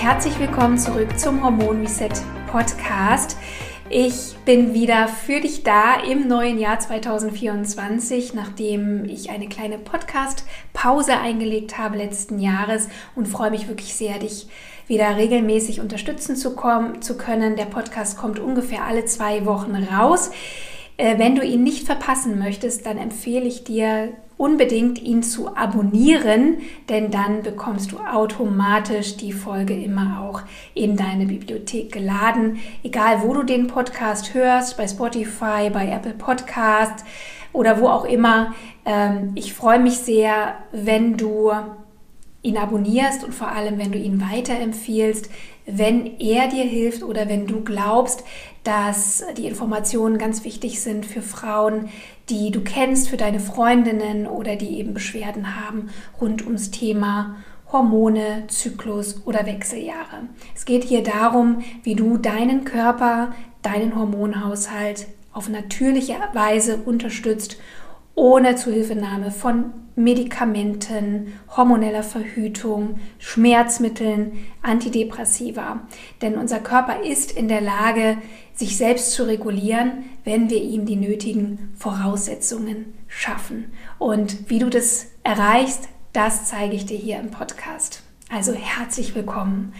Herzlich willkommen zurück zum Hormon Reset Podcast. Ich bin wieder für dich da im neuen Jahr 2024, nachdem ich eine kleine Podcast-Pause eingelegt habe letzten Jahres und freue mich wirklich sehr, dich wieder regelmäßig unterstützen zu, kommen, zu können. Der Podcast kommt ungefähr alle zwei Wochen raus. Äh, wenn du ihn nicht verpassen möchtest, dann empfehle ich dir unbedingt, ihn zu abonnieren, denn dann bekommst du automatisch die Folge immer auch in deine Bibliothek geladen. Egal, wo du den Podcast hörst, bei Spotify, bei Apple Podcast oder wo auch immer. Ähm, ich freue mich sehr, wenn du ihn abonnierst und vor allem, wenn du ihn weiterempfiehlst, wenn er dir hilft oder wenn du glaubst, dass die Informationen ganz wichtig sind für Frauen, die du kennst, für deine Freundinnen oder die eben Beschwerden haben rund ums Thema Hormone, Zyklus oder Wechseljahre. Es geht hier darum, wie du deinen Körper, deinen Hormonhaushalt auf natürliche Weise unterstützt ohne Zuhilfenahme von Medikamenten, hormoneller Verhütung, Schmerzmitteln, Antidepressiva. Denn unser Körper ist in der Lage, sich selbst zu regulieren, wenn wir ihm die nötigen Voraussetzungen schaffen. Und wie du das erreichst, das zeige ich dir hier im Podcast. Also herzlich willkommen.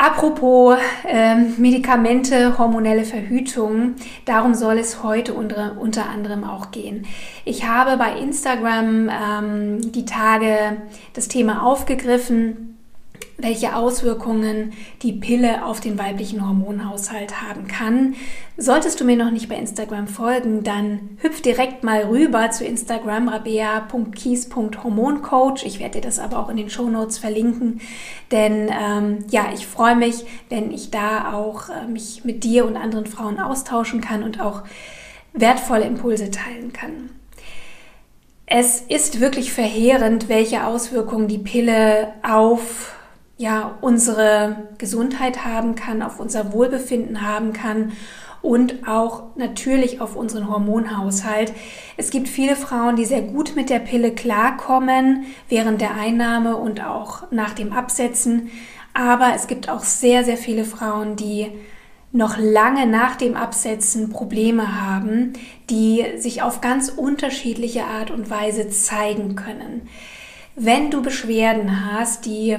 Apropos ähm, Medikamente, hormonelle Verhütung, darum soll es heute unter, unter anderem auch gehen. Ich habe bei Instagram ähm, die Tage das Thema aufgegriffen, welche Auswirkungen die Pille auf den weiblichen Hormonhaushalt haben kann. Solltest du mir noch nicht bei Instagram folgen, dann hüpf direkt mal rüber zu Instagram rabea.kies.hormoncoach. Ich werde dir das aber auch in den Show Notes verlinken, denn ähm, ja, ich freue mich, wenn ich da auch äh, mich mit dir und anderen Frauen austauschen kann und auch wertvolle Impulse teilen kann. Es ist wirklich verheerend, welche Auswirkungen die Pille auf ja, unsere Gesundheit haben kann, auf unser Wohlbefinden haben kann und auch natürlich auf unseren Hormonhaushalt. Es gibt viele Frauen, die sehr gut mit der Pille klarkommen während der Einnahme und auch nach dem Absetzen. Aber es gibt auch sehr, sehr viele Frauen, die noch lange nach dem Absetzen Probleme haben, die sich auf ganz unterschiedliche Art und Weise zeigen können. Wenn du Beschwerden hast, die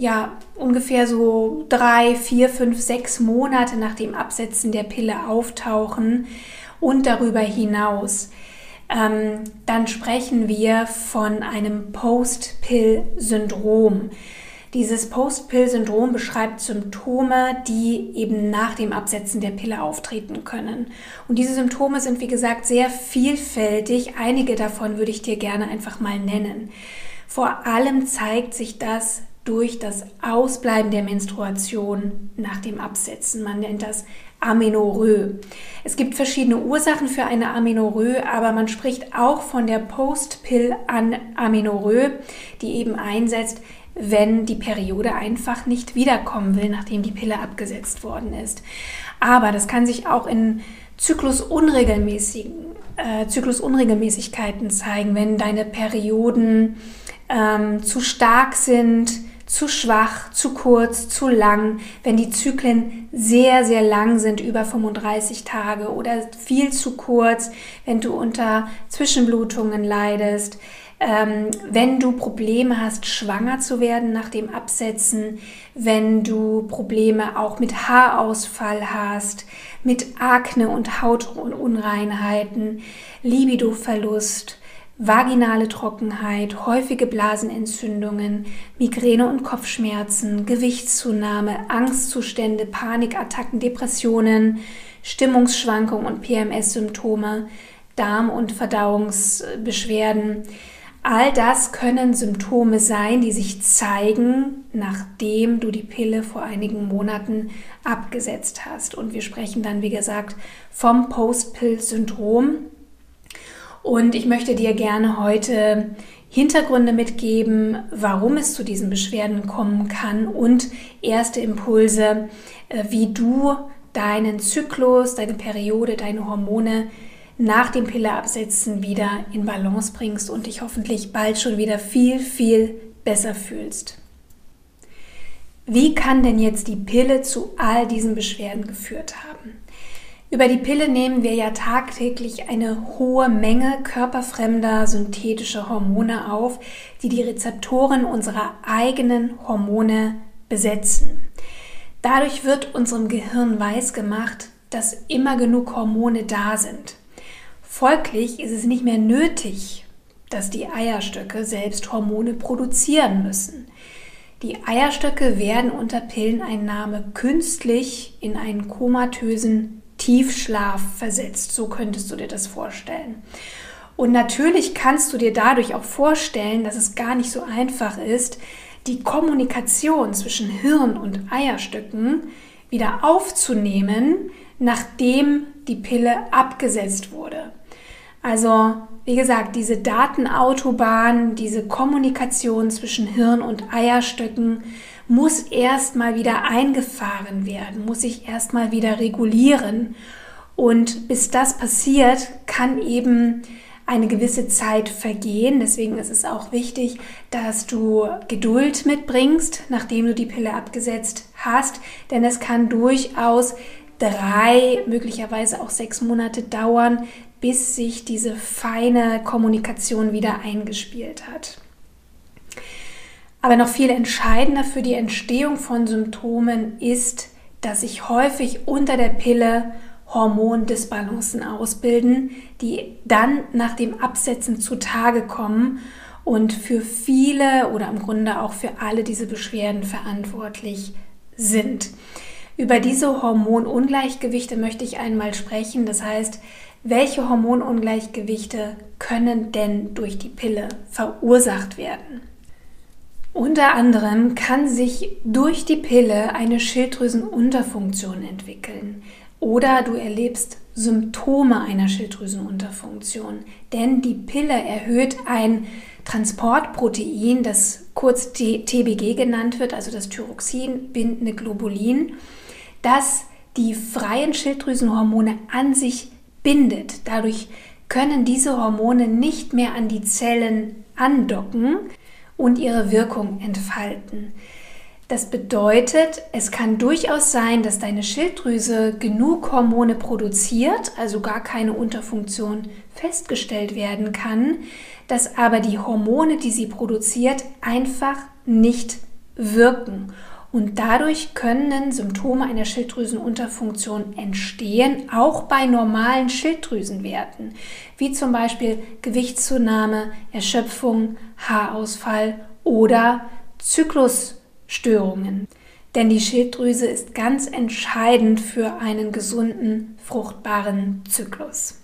ja ungefähr so drei, vier, fünf, sechs Monate nach dem Absetzen der Pille auftauchen und darüber hinaus, ähm, dann sprechen wir von einem Post-Pill-Syndrom. Dieses Post-Pill-Syndrom beschreibt Symptome, die eben nach dem Absetzen der Pille auftreten können. Und diese Symptome sind, wie gesagt, sehr vielfältig. Einige davon würde ich dir gerne einfach mal nennen. Vor allem zeigt sich das durch das Ausbleiben der Menstruation nach dem Absetzen. Man nennt das Amenorrhoe. Es gibt verschiedene Ursachen für eine Amenorrhoe, aber man spricht auch von der Post-Pill-Amenorrhoe, die eben einsetzt, wenn die Periode einfach nicht wiederkommen will, nachdem die Pille abgesetzt worden ist. Aber das kann sich auch in Zyklusunregelmäßigen, äh, Zyklusunregelmäßigkeiten zeigen, wenn deine Perioden ähm, zu stark sind, zu schwach, zu kurz, zu lang, wenn die Zyklen sehr, sehr lang sind, über 35 Tage oder viel zu kurz, wenn du unter Zwischenblutungen leidest, ähm, wenn du Probleme hast, schwanger zu werden nach dem Absetzen, wenn du Probleme auch mit Haarausfall hast, mit Akne und Hautunreinheiten, Libidoverlust, vaginale Trockenheit, häufige Blasenentzündungen, Migräne und Kopfschmerzen, Gewichtszunahme, Angstzustände, Panikattacken, Depressionen, Stimmungsschwankungen und PMS-Symptome, Darm- und Verdauungsbeschwerden. All das können Symptome sein, die sich zeigen, nachdem du die Pille vor einigen Monaten abgesetzt hast. Und wir sprechen dann, wie gesagt, vom Post-Pill-Syndrom. Und ich möchte dir gerne heute Hintergründe mitgeben, warum es zu diesen Beschwerden kommen kann und erste Impulse, äh, wie du deinen Zyklus, deine Periode, deine Hormone nach dem Pilleabsetzen wieder in Balance bringst und dich hoffentlich bald schon wieder viel, viel besser fühlst. Wie kann denn jetzt die Pille zu all diesen Beschwerden geführt haben? Über die Pille nehmen wir ja tagtäglich eine hohe Menge körperfremder synthetischer Hormone auf, die die Rezeptoren unserer eigenen Hormone besetzen. Dadurch wird unserem Gehirn weisgemacht, dass immer genug Hormone da sind. Folglich ist es nicht mehr nötig, dass die Eierstöcke selbst Hormone produzieren müssen. Die Eierstöcke werden unter Pilleneinnahme künstlich in einen komatösen Tiefschlaf versetzt. So könntest du dir das vorstellen. Und natürlich kannst du dir dadurch auch vorstellen, dass es gar nicht so einfach ist, die Kommunikation zwischen Hirn und Eierstöcken wieder aufzunehmen, nachdem die Pille abgesetzt wurde. Also, wie gesagt, diese Datenautobahn, diese Kommunikation zwischen Hirn und Eierstöcken muss erstmal wieder eingefahren werden, muss sich erstmal wieder regulieren. Und bis das passiert, kann eben eine gewisse Zeit vergehen. Deswegen ist es auch wichtig, dass du Geduld mitbringst, nachdem du die Pille abgesetzt hast. Denn es kann durchaus drei, möglicherweise auch sechs Monate dauern, bis sich diese feine Kommunikation wieder eingespielt hat. Aber noch viel entscheidender für die Entstehung von Symptomen ist, dass sich häufig unter der Pille Hormondisbalancen ausbilden, die dann nach dem Absetzen zutage kommen und für viele oder im Grunde auch für alle diese Beschwerden verantwortlich sind. Über diese Hormonungleichgewichte möchte ich einmal sprechen. Das heißt, welche Hormonungleichgewichte können denn durch die Pille verursacht werden? Unter anderem kann sich durch die Pille eine Schilddrüsenunterfunktion entwickeln. Oder du erlebst Symptome einer Schilddrüsenunterfunktion, denn die Pille erhöht ein Transportprotein, das kurz TBG genannt wird, also das Thyroxin bindende Globulin, das die freien Schilddrüsenhormone an sich bindet. Dadurch können diese Hormone nicht mehr an die Zellen andocken, und ihre Wirkung entfalten. Das bedeutet, es kann durchaus sein, dass deine Schilddrüse genug Hormone produziert, also gar keine Unterfunktion festgestellt werden kann, dass aber die Hormone, die sie produziert, einfach nicht wirken. Und dadurch können Symptome einer Schilddrüsenunterfunktion entstehen, auch bei normalen Schilddrüsenwerten, wie zum Beispiel Gewichtszunahme, Erschöpfung, Haarausfall oder Zyklusstörungen. Denn die Schilddrüse ist ganz entscheidend für einen gesunden, fruchtbaren Zyklus.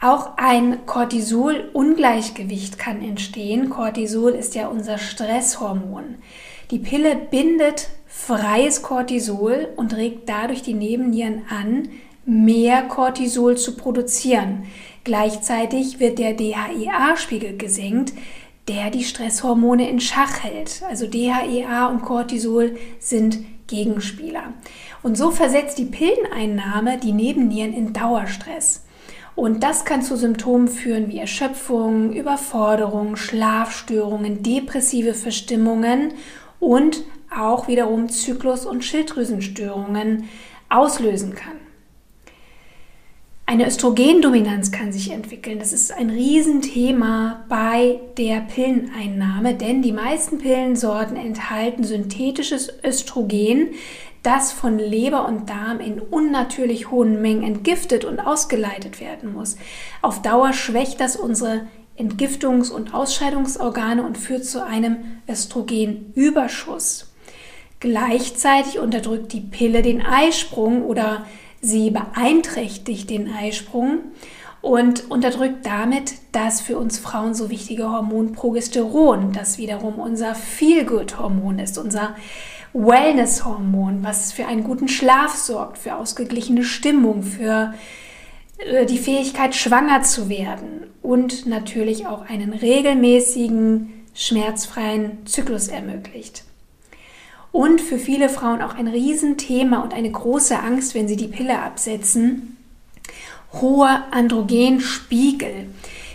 Auch ein Cortisol-Ungleichgewicht kann entstehen. Cortisol ist ja unser Stresshormon. Die Pille bindet freies Cortisol und regt dadurch die Nebennieren an, mehr Cortisol zu produzieren. Gleichzeitig wird der DHEA-Spiegel gesenkt, der die Stresshormone in Schach hält. Also DHEA und Cortisol sind Gegenspieler. Und so versetzt die Pilleneinnahme die Nebennieren in Dauerstress. Und das kann zu Symptomen führen wie Erschöpfung, Überforderung, Schlafstörungen, depressive Verstimmungen und auch wiederum Zyklus- und Schilddrüsenstörungen auslösen kann. Eine Östrogendominanz kann sich entwickeln. Das ist ein Riesenthema bei der Pilleneinnahme, denn die meisten Pillensorten enthalten synthetisches Östrogen, das von Leber und Darm in unnatürlich hohen Mengen entgiftet und ausgeleitet werden muss. Auf Dauer schwächt das unsere Entgiftungs- und Ausscheidungsorgane und führt zu einem Östrogenüberschuss. Gleichzeitig unterdrückt die Pille den Eisprung oder sie beeinträchtigt den Eisprung und unterdrückt damit das für uns Frauen so wichtige Hormon Progesteron, das wiederum unser Feelgood-Hormon ist, unser Wellness-Hormon, was für einen guten Schlaf sorgt, für ausgeglichene Stimmung, für die Fähigkeit, schwanger zu werden und natürlich auch einen regelmäßigen, schmerzfreien Zyklus ermöglicht. Und für viele Frauen auch ein Riesenthema und eine große Angst, wenn sie die Pille absetzen, hoher Androgenspiegel.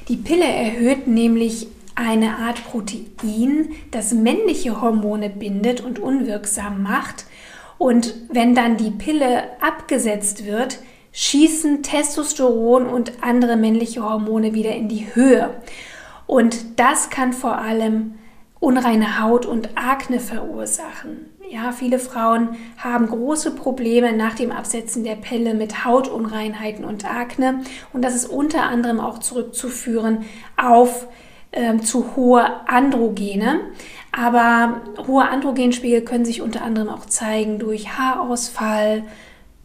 Die Pille erhöht nämlich eine Art Protein, das männliche Hormone bindet und unwirksam macht. Und wenn dann die Pille abgesetzt wird, schießen Testosteron und andere männliche Hormone wieder in die Höhe. Und das kann vor allem unreine Haut und Akne verursachen. Ja, viele Frauen haben große Probleme nach dem Absetzen der Pille mit Hautunreinheiten und Akne und das ist unter anderem auch zurückzuführen auf äh, zu hohe Androgene. Aber hohe Androgenspiegel können sich unter anderem auch zeigen durch Haarausfall,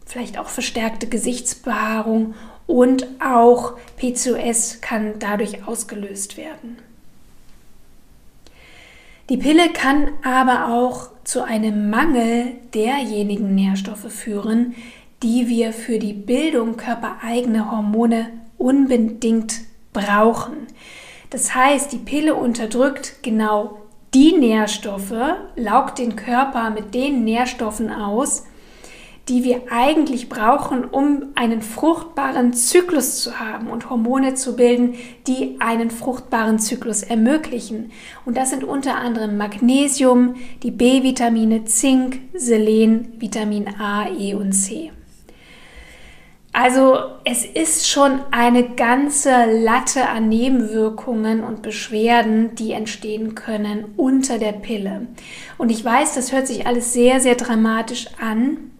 vielleicht auch verstärkte Gesichtsbehaarung und auch PCOS kann dadurch ausgelöst werden. Die Pille kann aber auch zu einem Mangel derjenigen Nährstoffe führen, die wir für die Bildung körpereigener Hormone unbedingt brauchen. Das heißt, die Pille unterdrückt genau die Nährstoffe, laugt den Körper mit den Nährstoffen aus, die wir eigentlich brauchen, um einen fruchtbaren Zyklus zu haben und Hormone zu bilden, die einen fruchtbaren Zyklus ermöglichen. Und das sind unter anderem Magnesium, die B-Vitamine, Zink, Selen, Vitamin A, E und C. Also es ist schon eine ganze Latte an Nebenwirkungen und Beschwerden, die entstehen können unter der Pille. Und ich weiß, das hört sich alles sehr, sehr dramatisch an.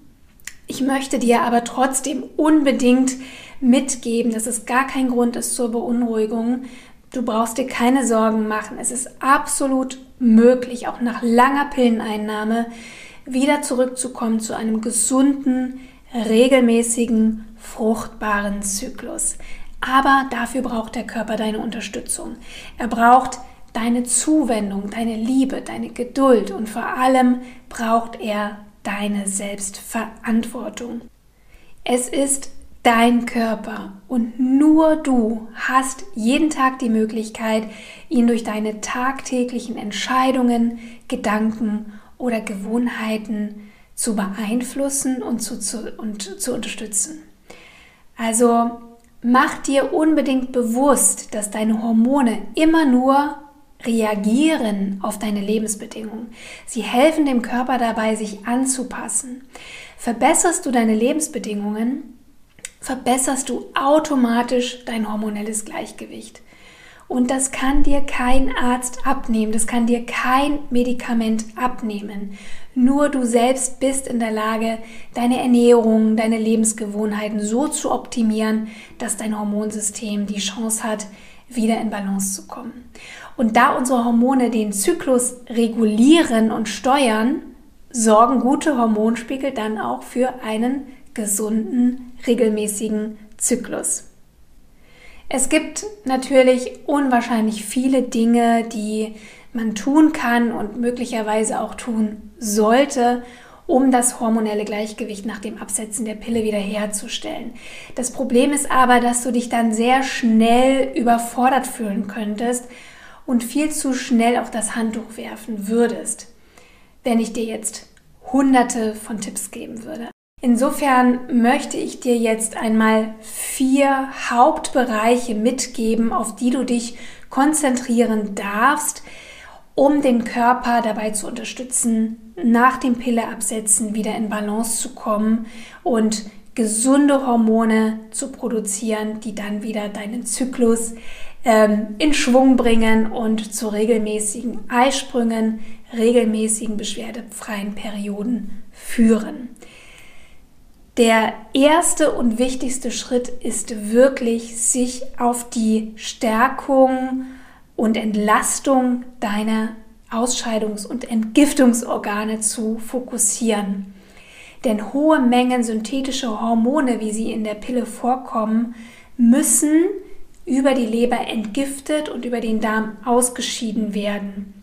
Ich möchte dir aber trotzdem unbedingt mitgeben, dass es gar kein Grund ist zur Beunruhigung. Du brauchst dir keine Sorgen machen. Es ist absolut möglich, auch nach langer Pilleneinnahme wieder zurückzukommen zu einem gesunden, regelmäßigen, fruchtbaren Zyklus. Aber dafür braucht der Körper deine Unterstützung. Er braucht deine Zuwendung, deine Liebe, deine Geduld und vor allem braucht er deine Selbstverantwortung. Es ist dein Körper und nur du hast jeden Tag die Möglichkeit, ihn durch deine tagtäglichen Entscheidungen, Gedanken oder Gewohnheiten zu beeinflussen und zu, zu, und zu unterstützen. Also mach dir unbedingt bewusst, dass deine Hormone immer nur reagieren auf deine Lebensbedingungen. Sie helfen dem Körper dabei, sich anzupassen. Verbesserst du deine Lebensbedingungen, verbesserst du automatisch dein hormonelles Gleichgewicht. Und das kann dir kein Arzt abnehmen, das kann dir kein Medikament abnehmen. Nur du selbst bist in der Lage, deine Ernährung, deine Lebensgewohnheiten so zu optimieren, dass dein Hormonsystem die Chance hat, wieder in Balance zu kommen. Und da unsere Hormone den Zyklus regulieren und steuern, sorgen gute Hormonspiegel dann auch für einen gesunden, regelmäßigen Zyklus. Es gibt natürlich unwahrscheinlich viele Dinge, die man tun kann und möglicherweise auch tun sollte, um das hormonelle Gleichgewicht nach dem Absetzen der Pille wiederherzustellen. Das Problem ist aber, dass du dich dann sehr schnell überfordert fühlen könntest und viel zu schnell auf das Handtuch werfen würdest, wenn ich dir jetzt hunderte von Tipps geben würde. Insofern möchte ich dir jetzt einmal vier Hauptbereiche mitgeben, auf die du dich konzentrieren darfst, um den Körper dabei zu unterstützen, nach dem Pilleabsetzen wieder in Balance zu kommen und gesunde Hormone zu produzieren, die dann wieder deinen Zyklus ähm, in Schwung bringen und zu regelmäßigen Eisprüngen, regelmäßigen beschwerdefreien Perioden führen. Der erste und wichtigste Schritt ist wirklich, sich auf die Stärkung und Entlastung deiner Ausscheidungs- und Entgiftungsorgane zu fokussieren. Denn hohe Mengen synthetischer Hormone, wie sie in der Pille vorkommen, müssen über die Leber entgiftet und über den Darm ausgeschieden werden.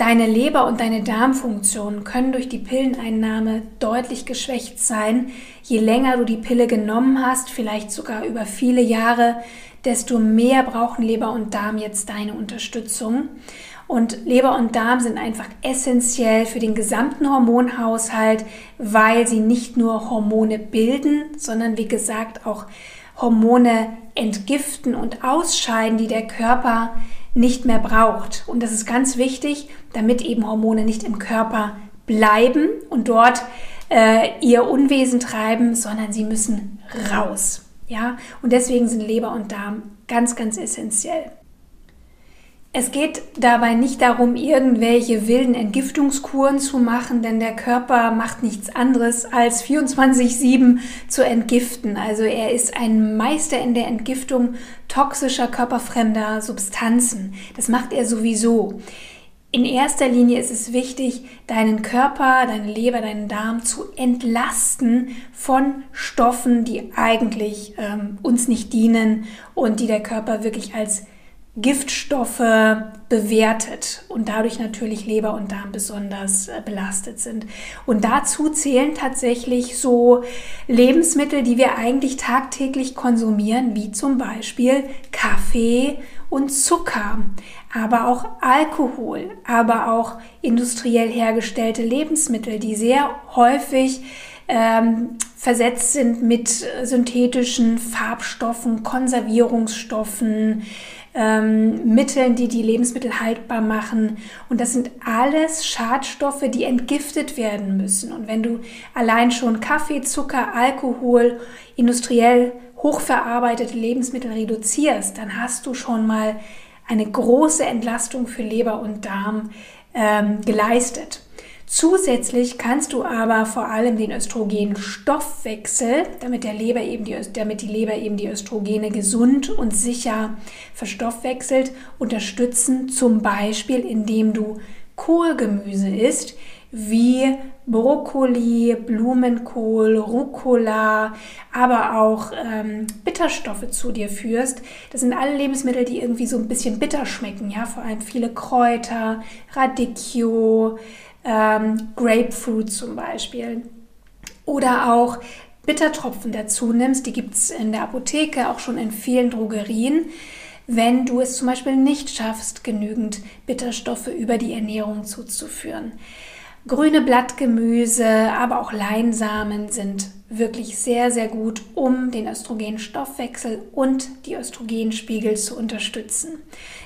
Deine Leber und deine Darmfunktion können durch die Pilleneinnahme deutlich geschwächt sein. Je länger du die Pille genommen hast, vielleicht sogar über viele Jahre, desto mehr brauchen Leber und Darm jetzt deine Unterstützung. Und Leber und Darm sind einfach essentiell für den gesamten Hormonhaushalt, weil sie nicht nur Hormone bilden, sondern wie gesagt auch Hormone entgiften und ausscheiden, die der Körper nicht mehr braucht. Und das ist ganz wichtig, damit eben Hormone nicht im Körper bleiben und dort äh, ihr Unwesen treiben, sondern sie müssen raus. Ja, und deswegen sind Leber und Darm ganz, ganz essentiell. Es geht dabei nicht darum, irgendwelche wilden Entgiftungskuren zu machen, denn der Körper macht nichts anderes als 24-7 zu entgiften. Also er ist ein Meister in der Entgiftung toxischer, körperfremder Substanzen. Das macht er sowieso. In erster Linie ist es wichtig, deinen Körper, deine Leber, deinen Darm zu entlasten von Stoffen, die eigentlich ähm, uns nicht dienen und die der Körper wirklich als Giftstoffe bewertet und dadurch natürlich Leber und Darm besonders äh, belastet sind. Und dazu zählen tatsächlich so Lebensmittel, die wir eigentlich tagtäglich konsumieren, wie zum Beispiel Kaffee und Zucker, aber auch Alkohol, aber auch industriell hergestellte Lebensmittel, die sehr häufig ähm, versetzt sind mit synthetischen Farbstoffen, Konservierungsstoffen, ähm, Mitteln, die die Lebensmittel haltbar machen. Und das sind alles Schadstoffe, die entgiftet werden müssen. Und wenn du allein schon Kaffee, Zucker, Alkohol, industriell hochverarbeitete Lebensmittel reduzierst, dann hast du schon mal eine große Entlastung für Leber und Darm ähm, geleistet. Zusätzlich kannst du aber vor allem den Östrogenstoffwechsel, damit, der Leber eben die, damit die Leber eben die Östrogene gesund und sicher verstoffwechselt, unterstützen, zum Beispiel indem du Kohlgemüse isst, wie Brokkoli, Blumenkohl, Rucola, aber auch ähm, Bitterstoffe zu dir führst. Das sind alle Lebensmittel, die irgendwie so ein bisschen bitter schmecken, ja, vor allem viele Kräuter, Radicchio, ähm, Grapefruit zum Beispiel. Oder auch Bittertropfen dazu nimmst, die gibt es in der Apotheke, auch schon in vielen Drogerien. Wenn du es zum Beispiel nicht schaffst, genügend Bitterstoffe über die Ernährung zuzuführen. Grüne Blattgemüse, aber auch Leinsamen sind wirklich sehr, sehr gut, um den Östrogenstoffwechsel und die Östrogenspiegel zu unterstützen.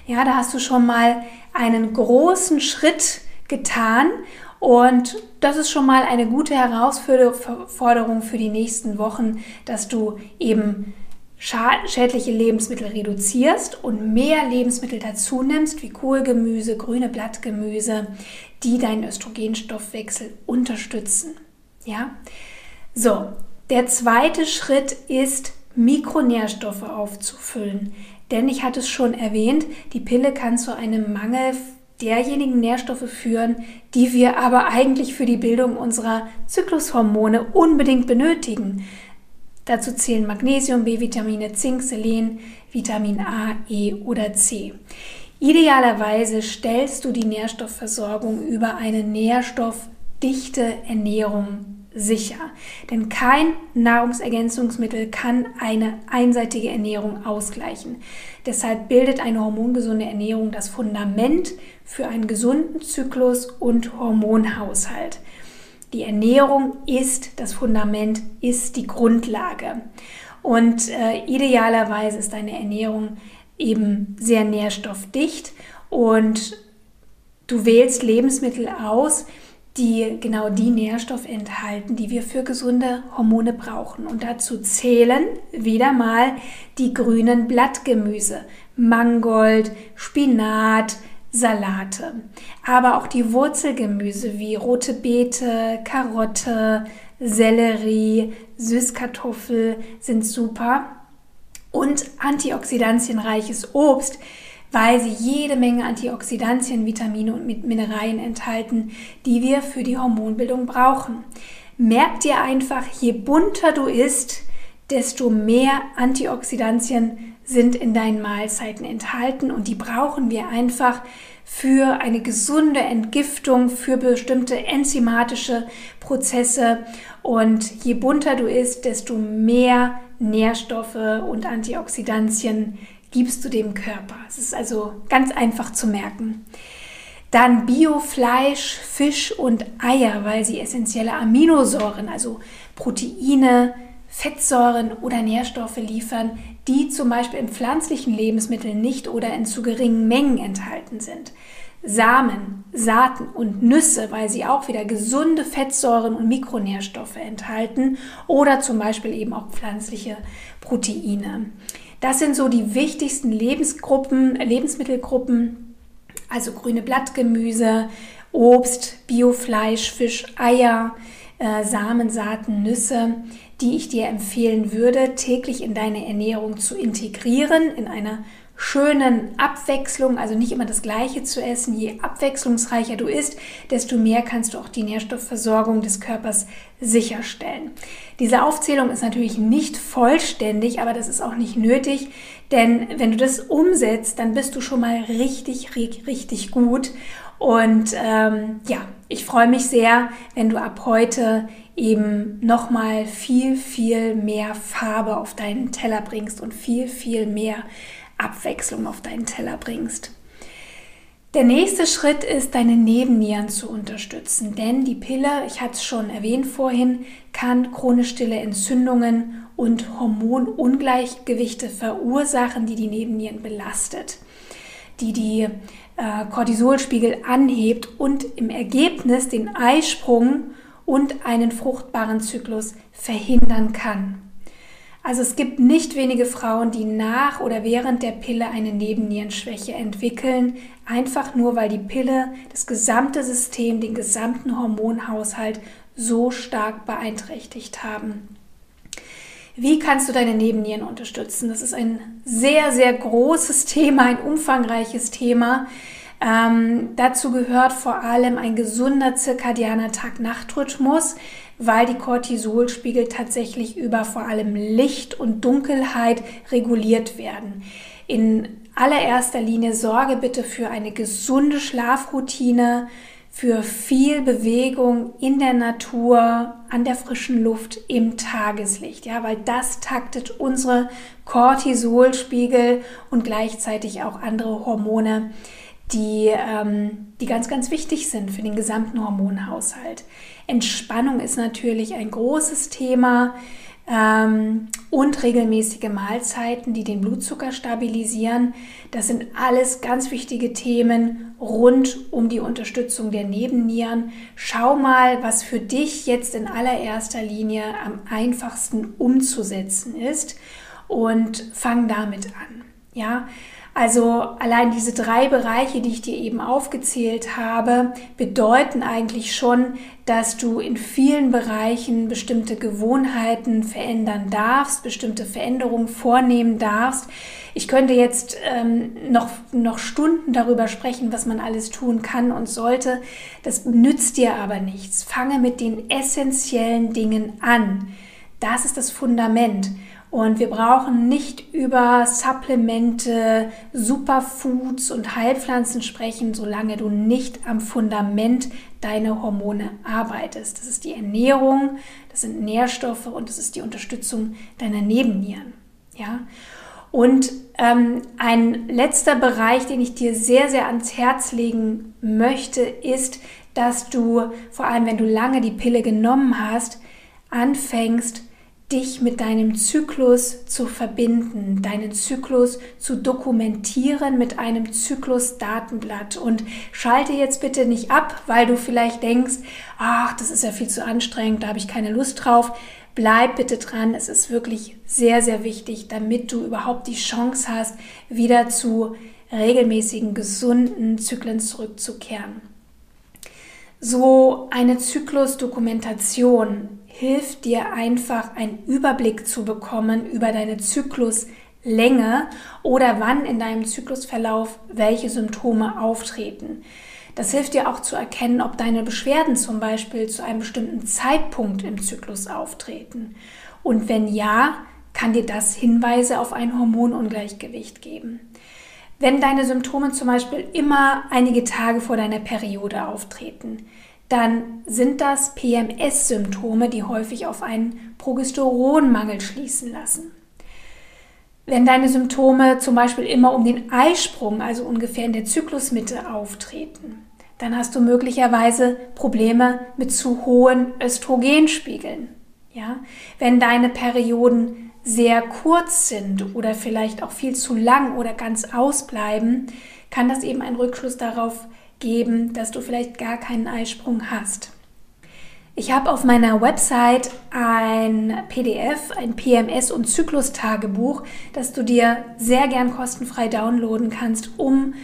Ja, da hast du schon mal einen großen Schritt getan. Und das ist schon mal eine gute Herausforderung für die nächsten Wochen, dass du eben schädliche Lebensmittel reduzierst und mehr Lebensmittel dazu nimmst, wie Kohlgemüse, grüne Blattgemüse, die deinen Östrogenstoffwechsel unterstützen. Ja? So, der zweite Schritt ist, Mikronährstoffe aufzufüllen. Denn ich hatte es schon erwähnt, die Pille kann zu einem Mangel derjenigen Nährstoffe führen, die wir aber eigentlich für die Bildung unserer Zyklushormone unbedingt benötigen. Dazu zählen Magnesium, B-Vitamine, Zink, Selen, Vitamin A, E oder C. Idealerweise stellst du die Nährstoffversorgung über eine nährstoffdichte Ernährung sicher. Denn kein Nahrungsergänzungsmittel kann eine einseitige Ernährung ausgleichen. Deshalb bildet eine hormongesunde Ernährung das Fundament für einen gesunden Zyklus und Hormonhaushalt. Die Ernährung ist das Fundament, ist die Grundlage. Und äh, idealerweise ist deine Ernährung eben sehr nährstoffdicht und du wählst Lebensmittel aus, die genau die Nährstoffe enthalten, die wir für gesunde Hormone brauchen. Und dazu zählen wieder mal die grünen Blattgemüse, Mangold, Spinat, Salate, aber auch die Wurzelgemüse wie rote Beete, Karotte, Sellerie, Süßkartoffel sind super und antioxidantienreiches Obst weil sie jede Menge Antioxidantien, Vitamine und Mineralien enthalten, die wir für die Hormonbildung brauchen. Merk dir einfach, je bunter du isst, desto mehr Antioxidantien sind in deinen Mahlzeiten enthalten und die brauchen wir einfach für eine gesunde Entgiftung, für bestimmte enzymatische Prozesse. Und je bunter du isst, desto mehr Nährstoffe und Antioxidantien gibst du dem Körper. Es ist also ganz einfach zu merken. Dann Biofleisch, Fisch und Eier, weil sie essentielle Aminosäuren, also Proteine, Fettsäuren oder Nährstoffe liefern, die zum Beispiel in pflanzlichen Lebensmitteln nicht oder in zu geringen Mengen enthalten sind. Samen, Saaten und Nüsse, weil sie auch wieder gesunde Fettsäuren und Mikronährstoffe enthalten oder zum Beispiel eben auch pflanzliche Proteine. Das sind so die wichtigsten Lebensgruppen, Lebensmittelgruppen, also grüne Blattgemüse, Obst, Biofleisch, Fisch, Eier, äh, Samen, Saaten, Nüsse, die ich dir empfehlen würde, täglich in deine Ernährung zu integrieren, in einer schönen Abwechslung, also nicht immer das Gleiche zu essen. Je abwechslungsreicher du isst, desto mehr kannst du auch die Nährstoffversorgung des Körpers sicherstellen. Diese Aufzählung ist natürlich nicht vollständig, aber das ist auch nicht nötig, denn wenn du das umsetzt, dann bist du schon mal richtig, richtig gut. Und ähm, ja, ich freue mich sehr, wenn du ab heute eben nochmal viel, viel mehr Farbe auf deinen Teller bringst und viel, viel mehr Abwechslung auf deinen Teller bringst. Der nächste Schritt ist, deine Nebennieren zu unterstützen, denn die Pille, ich hatte es schon erwähnt vorhin, kann chronisch stille Entzündungen und Hormonungleichgewichte verursachen, die die Nebennieren belastet, die die äh, Cortisolspiegel anhebt und im Ergebnis den Eisprung und einen fruchtbaren Zyklus verhindern kann. Also es gibt nicht wenige Frauen, die nach oder während der Pille eine Nebennierenschwäche entwickeln, einfach nur weil die Pille das gesamte System, den gesamten Hormonhaushalt so stark beeinträchtigt haben. Wie kannst du deine Nebennieren unterstützen? Das ist ein sehr, sehr großes Thema, ein umfangreiches Thema. Ähm, dazu gehört vor allem ein gesunder zirkadianer Tag-Nacht-Rhythmus, weil die Cortisolspiegel tatsächlich über vor allem Licht und Dunkelheit reguliert werden. In allererster Linie sorge bitte für eine gesunde Schlafroutine, für viel Bewegung in der Natur, an der frischen Luft, im Tageslicht, ja, weil das taktet unsere Cortisolspiegel und gleichzeitig auch andere Hormone die, ähm, die ganz, ganz wichtig sind für den gesamten Hormonhaushalt. Entspannung ist natürlich ein großes Thema ähm, und regelmäßige Mahlzeiten, die den Blutzucker stabilisieren. Das sind alles ganz wichtige Themen rund um die Unterstützung der Nebennieren. Schau mal, was für dich jetzt in allererster Linie am einfachsten umzusetzen ist und fang damit an. Ja, also allein diese drei Bereiche, die ich dir eben aufgezählt habe, bedeuten eigentlich schon, dass du in vielen Bereichen bestimmte Gewohnheiten verändern darfst, bestimmte Veränderungen vornehmen darfst. Ich könnte jetzt ähm, noch, noch Stunden darüber sprechen, was man alles tun kann und sollte. Das nützt dir aber nichts. Fange mit den essentiellen Dingen an. Das ist das Fundament. Und wir brauchen nicht über Supplemente, Superfoods und Heilpflanzen sprechen, solange du nicht am Fundament deiner Hormone arbeitest. Das ist die Ernährung, das sind Nährstoffe und das ist die Unterstützung deiner Nebennieren. Ja? Und ähm, ein letzter Bereich, den ich dir sehr, sehr ans Herz legen möchte, ist, dass du, vor allem wenn du lange die Pille genommen hast, anfängst, dich mit deinem Zyklus zu verbinden, deinen Zyklus zu dokumentieren mit einem Zyklus-Datenblatt. Und schalte jetzt bitte nicht ab, weil du vielleicht denkst, ach, das ist ja viel zu anstrengend, da habe ich keine Lust drauf. Bleib bitte dran, es ist wirklich sehr, sehr wichtig, damit du überhaupt die Chance hast, wieder zu regelmäßigen, gesunden Zyklen zurückzukehren. So eine Zyklusdokumentation hilft dir einfach einen Überblick zu bekommen über deine Zykluslänge oder wann in deinem Zyklusverlauf welche Symptome auftreten. Das hilft dir auch zu erkennen, ob deine Beschwerden zum Beispiel zu einem bestimmten Zeitpunkt im Zyklus auftreten. Und wenn ja, kann dir das Hinweise auf ein Hormonungleichgewicht geben. Wenn deine Symptome zum Beispiel immer einige Tage vor deiner Periode auftreten, dann sind das PMS-Symptome, die häufig auf einen Progesteronmangel schließen lassen. Wenn deine Symptome zum Beispiel immer um den Eisprung, also ungefähr in der Zyklusmitte, auftreten, dann hast du möglicherweise Probleme mit zu hohen Östrogenspiegeln. Ja? Wenn deine Perioden sehr kurz sind oder vielleicht auch viel zu lang oder ganz ausbleiben, kann das eben einen Rückschluss darauf geben, dass du vielleicht gar keinen Eisprung hast. Ich habe auf meiner Website ein PDF, ein PMS- und Zyklustagebuch, das du dir sehr gern kostenfrei downloaden kannst, um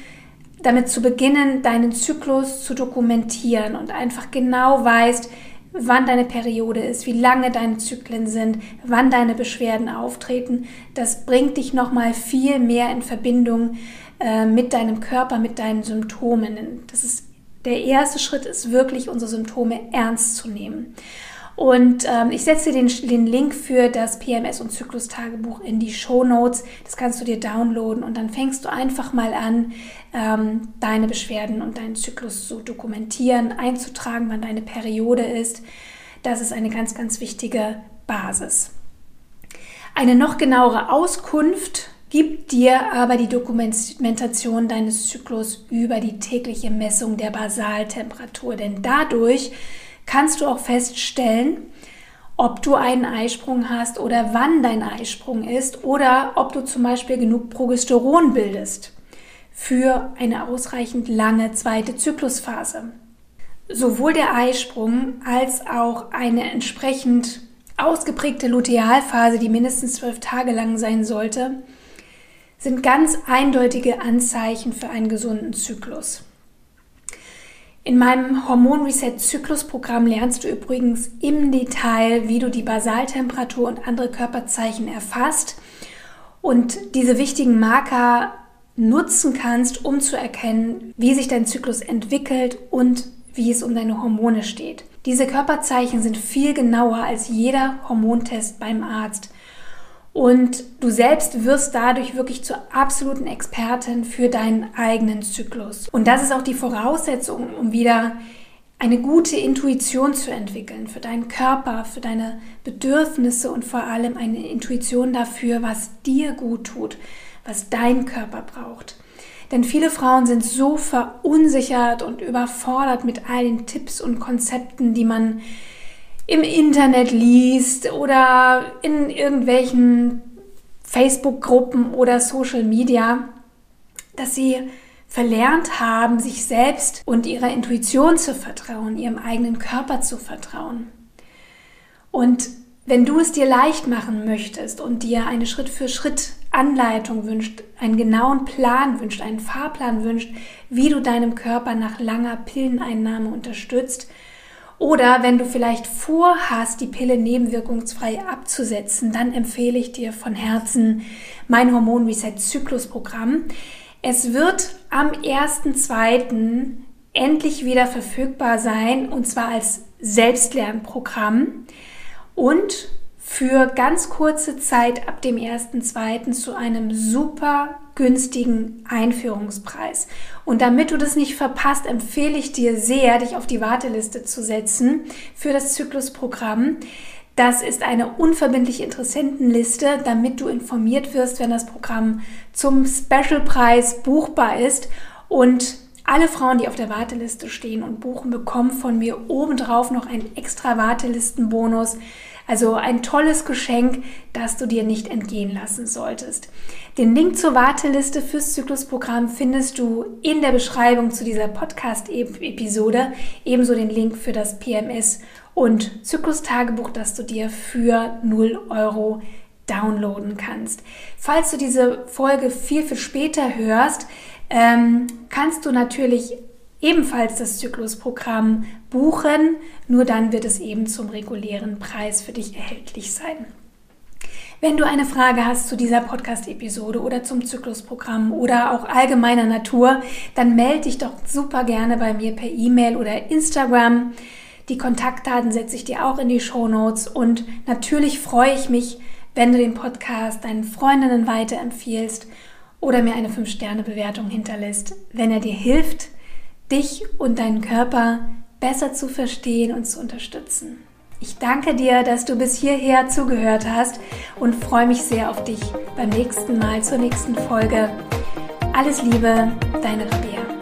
damit zu beginnen, deinen Zyklus zu dokumentieren und einfach genau weißt, wann deine Periode ist, wie lange deine Zyklen sind, wann deine Beschwerden auftreten. Das bringt dich nochmal viel mehr in Verbindung äh, mit deinem Körper, mit deinen Symptomen. Das ist der erste Schritt ist wirklich, unsere Symptome ernst zu nehmen. Und ähm, ich setze den, den, Link für das PMS- und Zyklus-Tagebuch in die Show Notes. Das kannst du dir downloaden und dann fängst du einfach mal an, ähm, deine Beschwerden und deinen Zyklus zu dokumentieren, einzutragen, wann deine Periode ist. Das ist eine ganz, ganz wichtige Basis. Eine noch genauere Auskunft gibt dir aber die Dokumentation deines Zyklus über die tägliche Messung der Basaltemperatur, denn dadurch kannst du auch feststellen, ob du einen Eisprung hast oder wann dein Eisprung ist oder ob du zum Beispiel genug Progesteron bildest für eine ausreichend lange zweite Zyklusphase. Sowohl der Eisprung als auch eine entsprechend ausgeprägte Lutealphase, die mindestens zwölf Tage lang sein sollte, sind ganz eindeutige Anzeichen für einen gesunden Zyklus. In meinem Hormon Reset Zyklusprogramm lernst du übrigens im Detail, wie du die Basaltemperatur und andere Körperzeichen erfasst und diese wichtigen Marker nutzen kannst, um zu erkennen, wie sich dein Zyklus entwickelt und wie es um deine Hormone steht. Diese Körperzeichen sind viel genauer als jeder Hormontest beim Arzt. Und du selbst wirst dadurch wirklich zur absoluten Expertin für deinen eigenen Zyklus. Und das ist auch die Voraussetzung, um wieder eine gute Intuition zu entwickeln für deinen Körper, für deine Bedürfnisse und vor allem eine Intuition dafür, was dir gut tut, was dein Körper braucht. Denn viele Frauen sind so verunsichert und überfordert mit all den Tipps und Konzepten, die man im Internet liest oder in irgendwelchen Facebook-Gruppen oder Social Media, dass sie verlernt haben, sich selbst und ihrer Intuition zu vertrauen, ihrem eigenen Körper zu vertrauen. Und wenn du es dir leicht machen möchtest und dir eine Schritt-für-Schritt Anleitung wünscht, einen genauen Plan wünscht, einen Fahrplan wünscht, wie du deinem Körper nach langer Pilleneinnahme unterstützt, oder wenn du vielleicht vorhast, die Pille nebenwirkungsfrei abzusetzen, dann empfehle ich dir von Herzen mein Hormon Reset Zyklus Programm. Es wird am 1.2. endlich wieder verfügbar sein und zwar als Selbstlernprogramm und für ganz kurze Zeit ab dem 1.2. zu einem super günstigen Einführungspreis. Und damit du das nicht verpasst, empfehle ich dir sehr, dich auf die Warteliste zu setzen für das Zyklusprogramm. Das ist eine unverbindliche Interessentenliste, damit du informiert wirst, wenn das Programm zum Specialpreis buchbar ist. Und alle Frauen, die auf der Warteliste stehen und buchen, bekommen von mir obendrauf noch einen extra Wartelistenbonus also ein tolles Geschenk, das du dir nicht entgehen lassen solltest. Den Link zur Warteliste fürs Zyklusprogramm findest du in der Beschreibung zu dieser Podcast-Episode. Ebenso den Link für das PMS und Zyklustagebuch, das du dir für 0 Euro downloaden kannst. Falls du diese Folge viel, viel später hörst, ähm, kannst du natürlich ebenfalls das Zyklusprogramm buchen. Nur dann wird es eben zum regulären Preis für dich erhältlich sein. Wenn du eine Frage hast zu dieser Podcast-Episode oder zum Zyklusprogramm oder auch allgemeiner Natur, dann melde dich doch super gerne bei mir per E-Mail oder Instagram. Die Kontaktdaten setze ich dir auch in die Show Notes und natürlich freue ich mich, wenn du den Podcast deinen Freundinnen weiterempfiehlst oder mir eine 5-Sterne-Bewertung hinterlässt, wenn er dir hilft, dich und deinen Körper besser zu verstehen und zu unterstützen. Ich danke dir, dass du bis hierher zugehört hast und freue mich sehr auf dich beim nächsten Mal zur nächsten Folge. Alles Liebe, deine Rabea.